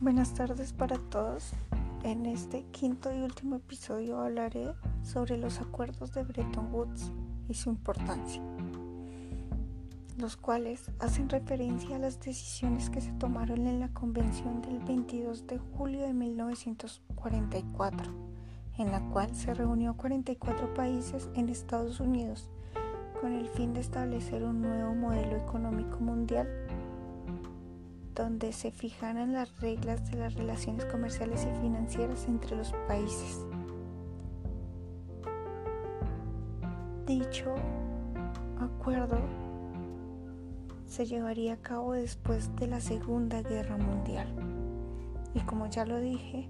Buenas tardes para todos. En este quinto y último episodio hablaré sobre los acuerdos de Bretton Woods y su importancia, los cuales hacen referencia a las decisiones que se tomaron en la convención del 22 de julio de 1944, en la cual se reunió 44 países en Estados Unidos con el fin de establecer un nuevo modelo económico mundial donde se fijaran las reglas de las relaciones comerciales y financieras entre los países. Dicho acuerdo se llevaría a cabo después de la Segunda Guerra Mundial. Y como ya lo dije,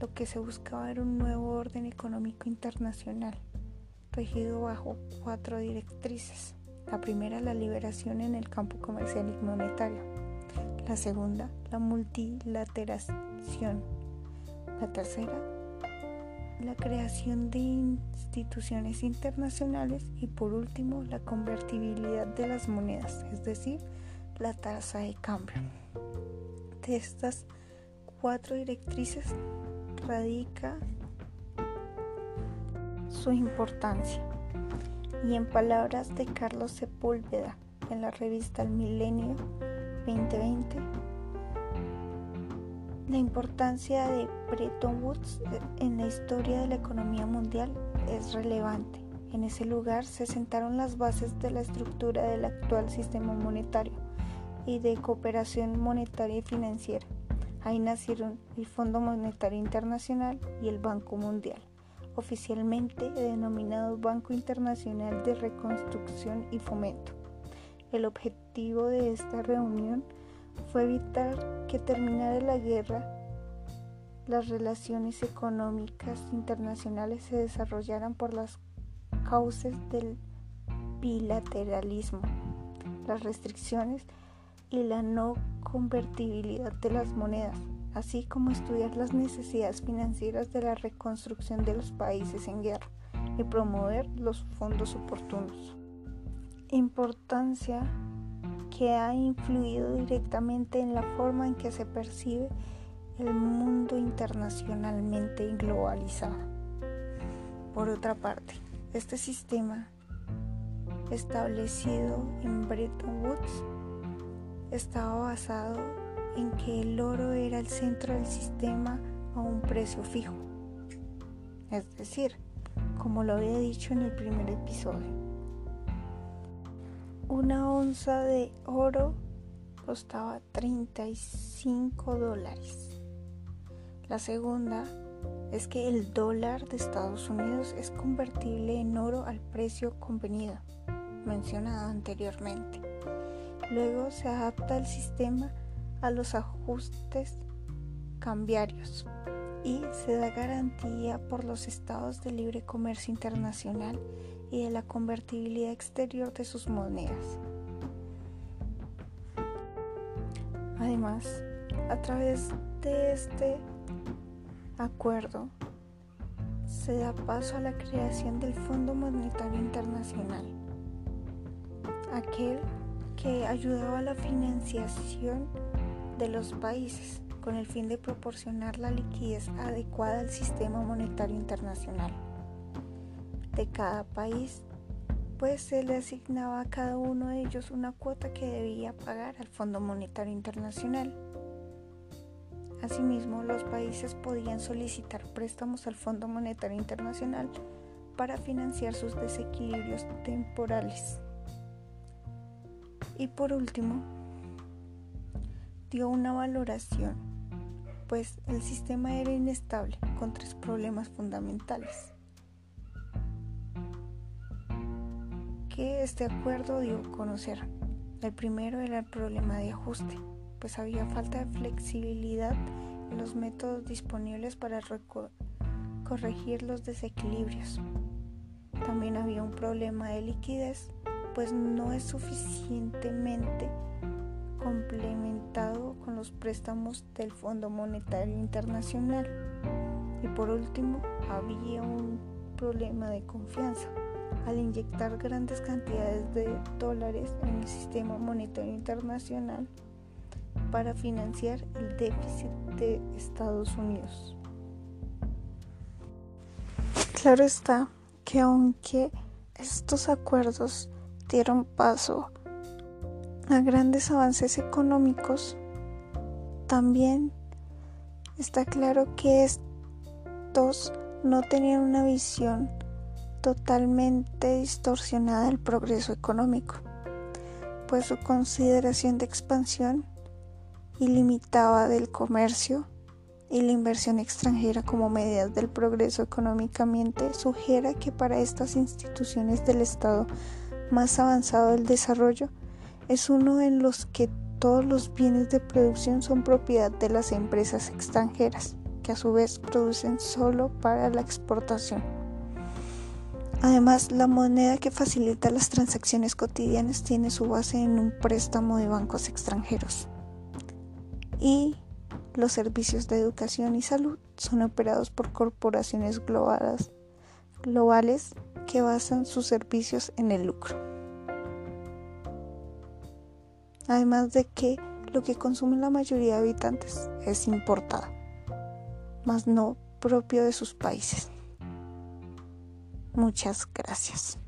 lo que se buscaba era un nuevo orden económico internacional, regido bajo cuatro directrices. La primera, la liberación en el campo comercial y monetario. La segunda, la multilateración. La tercera, la creación de instituciones internacionales y por último, la convertibilidad de las monedas, es decir, la tasa de cambio. De estas cuatro directrices radica su importancia. Y en palabras de Carlos Sepúlveda en la revista El Milenio, 2020. La importancia de Bretton Woods en la historia de la economía mundial es relevante. En ese lugar se sentaron las bases de la estructura del actual sistema monetario y de cooperación monetaria y financiera. Ahí nacieron el Fondo Monetario Internacional y el Banco Mundial, oficialmente denominado Banco Internacional de Reconstrucción y Fomento. El objetivo de esta reunión fue evitar que terminara la guerra, las relaciones económicas internacionales se desarrollaran por las causas del bilateralismo, las restricciones y la no convertibilidad de las monedas, así como estudiar las necesidades financieras de la reconstrucción de los países en guerra y promover los fondos oportunos. Importancia que ha influido directamente en la forma en que se percibe el mundo internacionalmente globalizado. Por otra parte, este sistema establecido en Bretton Woods estaba basado en que el oro era el centro del sistema a un precio fijo. Es decir, como lo había dicho en el primer episodio. Una onza de oro costaba 35 dólares. La segunda es que el dólar de Estados Unidos es convertible en oro al precio convenido, mencionado anteriormente. Luego se adapta el sistema a los ajustes cambiarios y se da garantía por los estados de libre comercio internacional y de la convertibilidad exterior de sus monedas. Además, a través de este acuerdo se da paso a la creación del Fondo Monetario Internacional, aquel que ayudaba a la financiación de los países con el fin de proporcionar la liquidez adecuada al sistema monetario internacional de cada país, pues se le asignaba a cada uno de ellos una cuota que debía pagar al Fondo Monetario Internacional. Asimismo, los países podían solicitar préstamos al Fondo Monetario Internacional para financiar sus desequilibrios temporales. Y por último, dio una valoración, pues el sistema era inestable con tres problemas fundamentales. Este acuerdo dio a conocer. El primero era el problema de ajuste, pues había falta de flexibilidad en los métodos disponibles para corregir los desequilibrios. También había un problema de liquidez, pues no es suficientemente complementado con los préstamos del Fondo Monetario Internacional. Y por último, había un problema de confianza al inyectar grandes cantidades de dólares en el sistema monetario internacional, para financiar el déficit de Estados Unidos. Claro está que aunque estos acuerdos dieron paso a grandes avances económicos, también está claro que estos no tenían una visión totalmente distorsionada del progreso económico, pues su consideración de expansión ilimitada del comercio y la inversión extranjera como medidas del progreso económicamente sugiere que para estas instituciones del Estado más avanzado del desarrollo es uno en los que todos los bienes de producción son propiedad de las empresas extranjeras, que a su vez producen solo para la exportación. Además, la moneda que facilita las transacciones cotidianas tiene su base en un préstamo de bancos extranjeros. Y los servicios de educación y salud son operados por corporaciones globales, que basan sus servicios en el lucro. Además de que lo que consumen la mayoría de habitantes es importado, más no propio de sus países. Muchas gracias.